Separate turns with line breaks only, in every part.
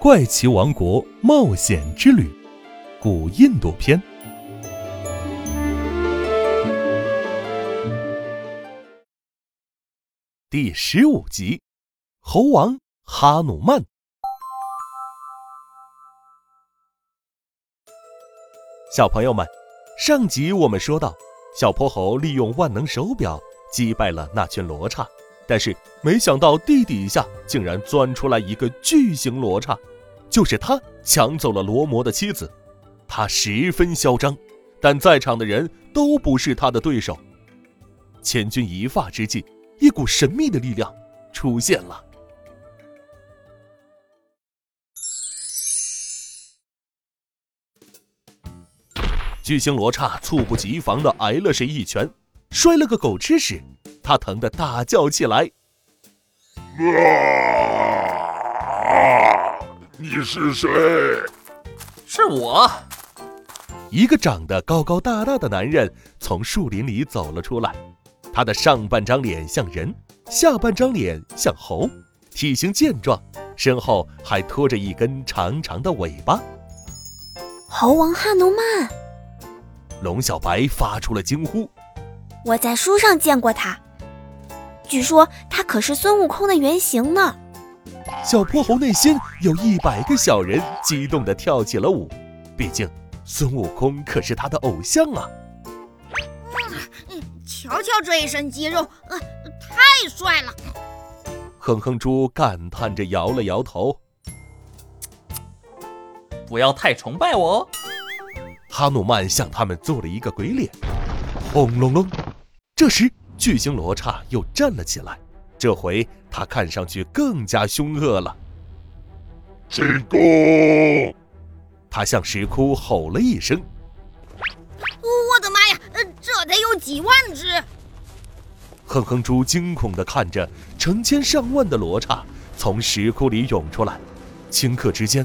怪奇王国冒险之旅：古印度篇第十五集：猴王哈努曼。小朋友们，上集我们说到，小泼猴利用万能手表击败了那群罗刹。但是没想到地底下竟然钻出来一个巨型罗刹，就是他抢走了罗摩的妻子，他十分嚣张，但在场的人都不是他的对手。千钧一发之际，一股神秘的力量出现了。巨型罗刹猝不及防的挨了谁一拳，摔了个狗吃屎。他疼得大叫起来：“
啊！你是谁？
是我。”
一个长得高高大大的男人从树林里走了出来，他的上半张脸像人，下半张脸像猴，体型健壮，身后还拖着一根长长的尾巴。
猴王哈努曼！
龙小白发出了惊呼：“
我在书上见过他。”据说他可是孙悟空的原型呢。
小泼猴内心有一百个小人激动地跳起了舞，毕竟孙悟空可是他的偶像啊！
嗯，瞧瞧这一身肌肉，呃，太帅了！
哼哼猪感叹着摇了摇头。
不要太崇拜我哦！
哈努曼向他们做了一个鬼脸。轰隆隆！这时。巨型罗刹又站了起来，这回他看上去更加凶恶了。
进攻！
他向石窟吼了一声：“
我的妈呀，这得有几万只！”
哼哼猪惊恐地看着成千上万的罗刹从石窟里涌出来，顷刻之间，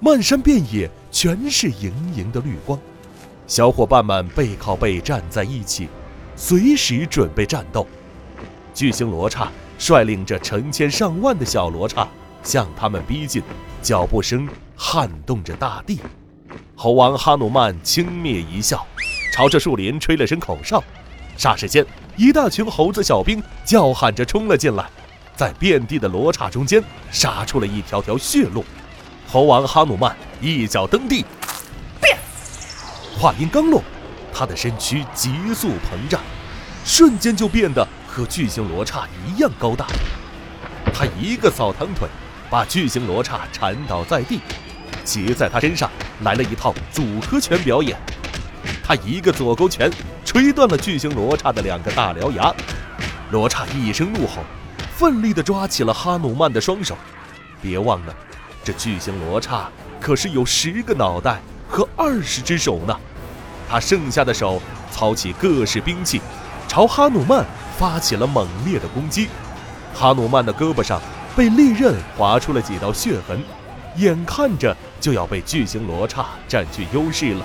漫山遍野全是莹莹的绿光，小伙伴们背靠背站在一起。随时准备战斗，巨型罗刹率领着成千上万的小罗刹向他们逼近，脚步声撼动着大地。猴王哈努曼轻蔑一笑，朝着树林吹了声口哨，霎时间，一大群猴子小兵叫喊着冲了进来，在遍地的罗刹中间杀出了一条条血路。猴王哈努曼一脚蹬地，变。话音刚落。他的身躯急速膨胀，瞬间就变得和巨型罗刹一样高大。他一个扫堂腿，把巨型罗刹缠倒在地，骑在他身上来了一套组合拳表演。他一个左勾拳，锤断了巨型罗刹的两个大獠牙。罗刹一声怒吼，奋力地抓起了哈努曼的双手。别忘了，这巨型罗刹可是有十个脑袋和二十只手呢。他剩下的手操起各式兵器，朝哈努曼发起了猛烈的攻击。哈努曼的胳膊上被利刃划出了几道血痕，眼看着就要被巨型罗刹占据优势了。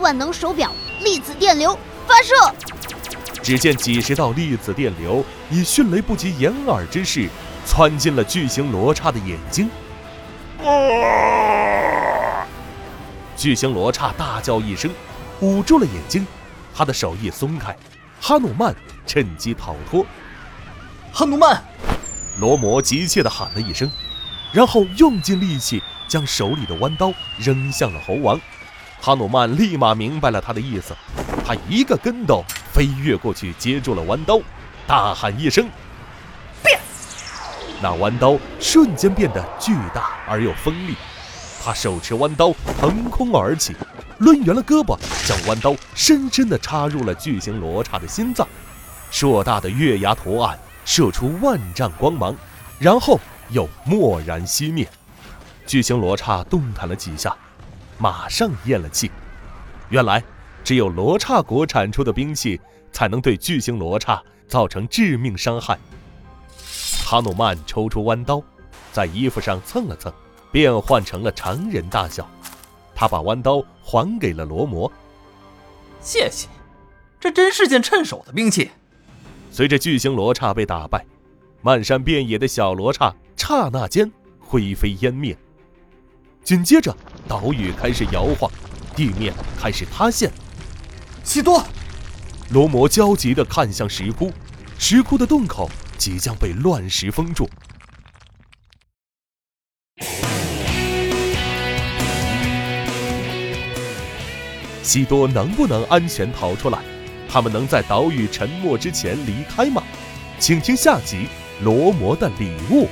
万能手表粒子电流发射！
只见几十道粒子电流以迅雷不及掩耳之势窜进了巨型罗刹的眼睛。啊！巨型罗刹大叫一声。捂住了眼睛，他的手一松开，哈努曼趁机逃脱。
哈努曼，
罗摩急切地喊了一声，然后用尽力气将手里的弯刀扔向了猴王。哈努曼立马明白了他的意思，他一个跟斗飞跃过去接住了弯刀，大喊一声：“变！”那弯刀瞬间变得巨大而又锋利，他手持弯刀腾空而起。抡圆了胳膊，将弯刀深深地插入了巨型罗刹的心脏，硕大的月牙图案射出万丈光芒，然后又蓦然熄灭。巨型罗刹动弹了几下，马上咽了气。原来，只有罗刹国产出的兵器才能对巨型罗刹造成致命伤害。哈努曼抽出弯刀，在衣服上蹭了蹭，变换成了常人大小。他把弯刀还给了罗摩，
谢谢，这真是件趁手的兵器。
随着巨型罗刹被打败，漫山遍野的小罗刹刹那间灰飞烟灭，紧接着，岛屿开始摇晃，地面开始塌陷。
西多，
罗摩焦急地看向石窟，石窟的洞口即将被乱石封住。西多能不能安全逃出来？他们能在岛屿沉没之前离开吗？请听下集《罗摩的礼物》。